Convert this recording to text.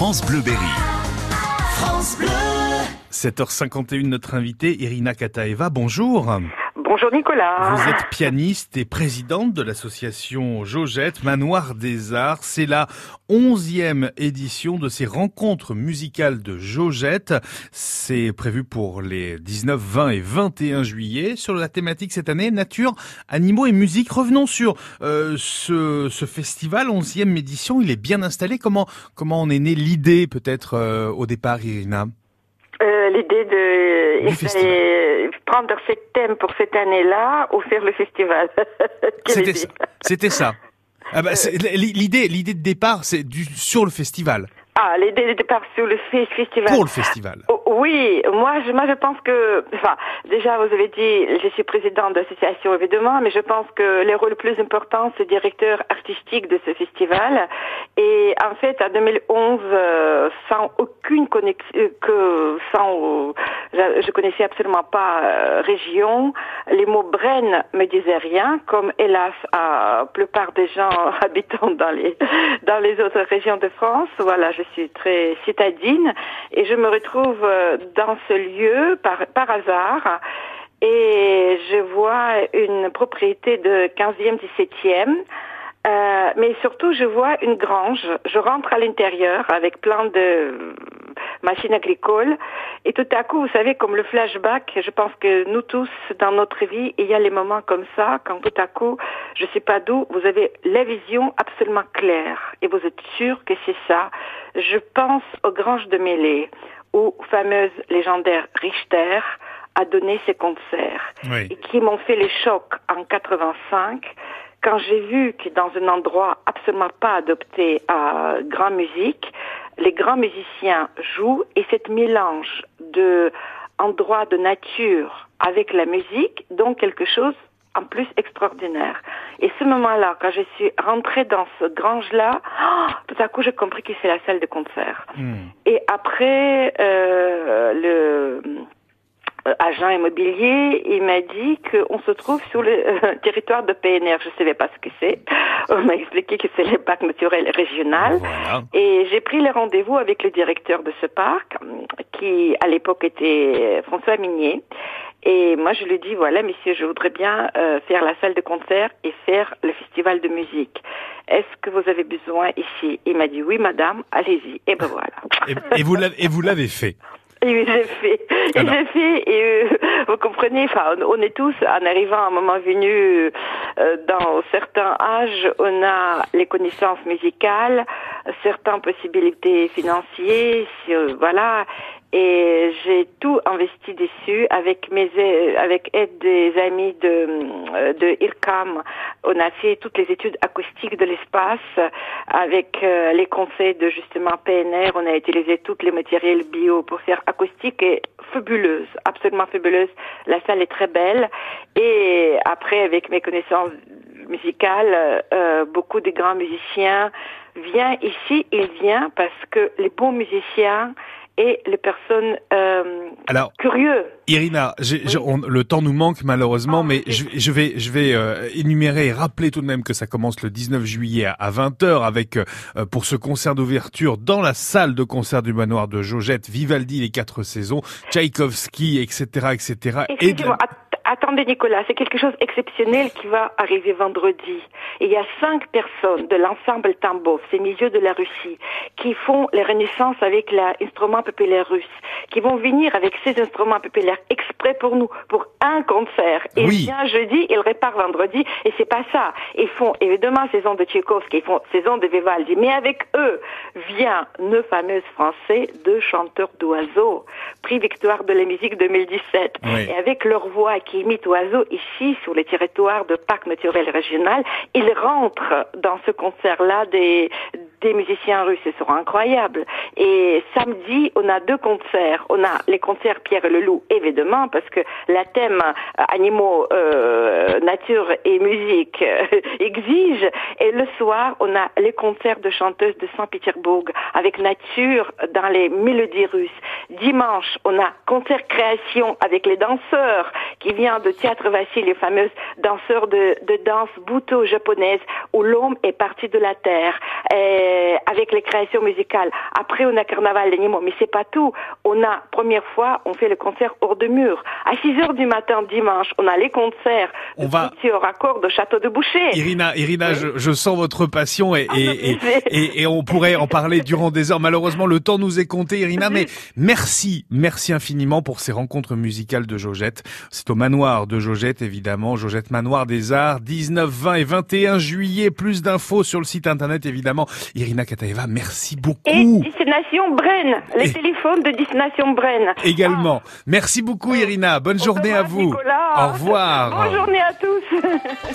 France Bleu Berry. France Bleu. 7h51, notre invitée Irina Kataeva, bonjour. Bonjour Nicolas. Vous êtes pianiste et présidente de l'association Jojette, Manoir des Arts. C'est la onzième édition de ces rencontres musicales de Jojette. C'est prévu pour les 19, 20 et 21 juillet. Sur la thématique cette année, nature, animaux et musique. Revenons sur euh, ce, ce, festival, onzième édition. Il est bien installé. Comment, comment en est née l'idée peut-être euh, au départ, Irina? Euh, L'idée de prendre ce thème pour cette année-là ou faire le festival. C'était ça. C'était ça. Ah bah, l'idée, l'idée de départ, c'est du sur le festival. Ah, l'idée de départ sur le festival. Pour le festival. Oh, oui, moi je, moi je pense que, enfin, déjà vous avez dit, je suis présidente d'association évidemment, mais je pense que le rôle le plus important c'est directeur artistique de ce festival. Et en fait, en 2011, euh, sans aucune connexion, euh, que sans, je, connaissais absolument pas euh, région, les mots Brenne me disaient rien, comme hélas à la plupart des gens habitant dans les dans les autres régions de France. Voilà, je suis très citadine et je me retrouve euh, dans ce lieu par, par hasard et je vois une propriété de 15e, 17e. Euh, mais surtout, je vois une grange. Je rentre à l'intérieur avec plein de machines agricoles. Et tout à coup, vous savez, comme le flashback, je pense que nous tous, dans notre vie, il y a les moments comme ça, quand tout à coup, je sais pas d'où, vous avez la vision absolument claire. Et vous êtes sûr que c'est ça. Je pense aux granges de Mêlée, où fameuse légendaire Richter a donné ses concerts. Oui. Et qui m'ont fait les chocs en 85 quand j'ai vu que dans un endroit absolument pas adopté à grand musique, les grands musiciens jouent et cette mélange de endroit de nature avec la musique donc quelque chose en plus extraordinaire. Et ce moment-là, quand je suis rentrée dans ce grange-là, oh, tout à coup j'ai compris que c'est la salle de concert. Mm. Et après, euh, agent immobilier, il m'a dit qu'on se trouve sur le euh, territoire de PNR. Je ne savais pas ce que c'est. On m'a expliqué que c'est le parc naturel régional. Voilà. Et j'ai pris le rendez-vous avec le directeur de ce parc, qui à l'époque était François Minier. Et moi, je lui dis, voilà, monsieur, je voudrais bien euh, faire la salle de concert et faire le festival de musique. Est-ce que vous avez besoin ici? Il m'a dit, oui, madame, allez-y. Et ben voilà. Et, et vous l'avez, et vous l'avez fait? Et oui, j'ai fait. Et j'ai fait. Et euh, vous comprenez, enfin, on, est tous, en arrivant à un moment venu, euh, dans certains âges, on a les connaissances musicales, certaines possibilités financières, euh, voilà. Et j'ai tout investi dessus avec mes a- avec aide des amis de euh, de IRCAM. On a fait toutes les études acoustiques de l'espace avec euh, les conseils de justement PNR. On a utilisé tous les matériels bio pour faire acoustique et fabuleuse, absolument fabuleuse. La salle est très belle. Et après, avec mes connaissances musicales, euh, beaucoup de grands musiciens viennent ici. Ils viennent parce que les bons musiciens et les personnes euh, Alors, curieux. Irina, on- le temps nous manque malheureusement, Ah, mais je, je vais, je vais euh, énumérer et rappeler tout de même que ça commence le 19 juillet à, à 20h avec euh, pour ce concert d'ouverture dans la salle de concert du manoir de Jojette, Vivaldi les quatre saisons, Tchaïkovski, etc., etc. Et attendez Nicolas, c'est quelque chose d'exceptionnel qui va arriver vendredi. Et il y a cinq personnes de l'ensemble Tambov, ces milieux de la Russie, qui font les renaissances avec l'instrument populaire russe, qui vont venir avec ces instruments populaires exprès pour nous, pour un concert. Ils Oui. jeudi, ils réparent vendredi, et c'est pas ça. Ils font évidemment saison de Tchaïkovski, ils font saison de Vivaldi, mais avec eux vient nos fameuses Français, deux chanteurs d'oiseaux, prix victoire de la musique 2017. Oui. Et avec leur voix qui imite oiseaux ici, sur les territoires de parc naturel régional, ils rentrent dans ce concert-là des, musiciens russes. Ils seront incroyables. Et samedi, on a deux concerts. On a les concerts Pierre et le Loup, évidemment, parce que la thème euh, animaux, euh, nature et musique euh, exige. Et le soir, on a les concerts de chanteuses de Saint-Pétersbourg avec nature dans les mélodies russes. Dimanche, on a concert création avec les danseurs qui vient de Théâtre Vassy, les fameuses danseurs de, danse buto japonaise où l'homme est parti de la terre et avec les créations musicales. Après, on a Carnaval d'animaux, mais c'est pas tout. On a, première fois, on fait le concert hors de mur. À 6 heures du matin dimanche, on a les concerts On de va- au raccord de Château de Boucher. Irina, Irina, je, je sens votre passion et, et, et, et- on pourrait en parler durant des heures. Malheureusement, le temps nous est compté, Irina, mais merci, merci infiniment pour ces rencontres musicales de Jojette. C'est au manoir de Jojette, évidemment, Jojette Manoir des Arts, 19, 20 et 21 juillet. Plus d'infos sur le site internet, évidemment. Irina Kataeva, merci Et beaucoup. Destination Brenne, les Et- téléphones de Destination Brenne. Également. Merci beaucoup, Irina. Bonne Au journée à vous. Nicolas. Au revoir. Bonne journée à tous.